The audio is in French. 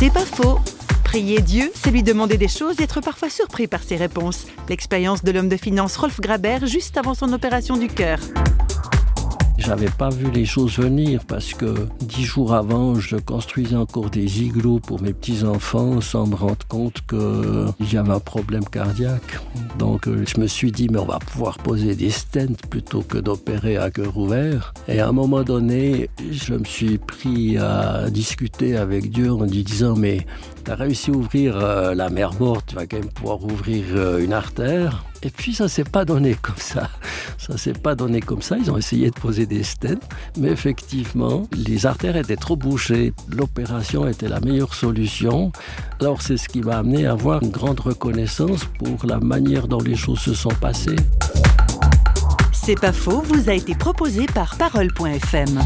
C'est pas faux. Prier Dieu, c'est lui demander des choses et être parfois surpris par ses réponses. L'expérience de l'homme de finance Rolf Graber juste avant son opération du cœur. J'avais pas vu les choses venir parce que dix jours avant, je construisais encore des igloos pour mes petits-enfants sans me rendre compte qu'il y avait un problème cardiaque. Donc je me suis dit, mais on va pouvoir poser des stents plutôt que d'opérer à cœur ouvert. Et à un moment donné, je me suis pris à discuter avec Dieu en lui disant, mais tu as réussi à ouvrir euh, la mer morte, tu vas quand même pouvoir ouvrir euh, une artère. Et puis ça s'est pas donné comme ça. Ça s'est pas donné comme ça. Ils ont essayé de poser des stents, mais effectivement, les artères étaient trop bouchées. L'opération était la meilleure solution. Alors c'est ce qui m'a amené à avoir une grande reconnaissance pour la manière dont les choses se sont passées. C'est pas faux, vous a été proposé par parole.fm.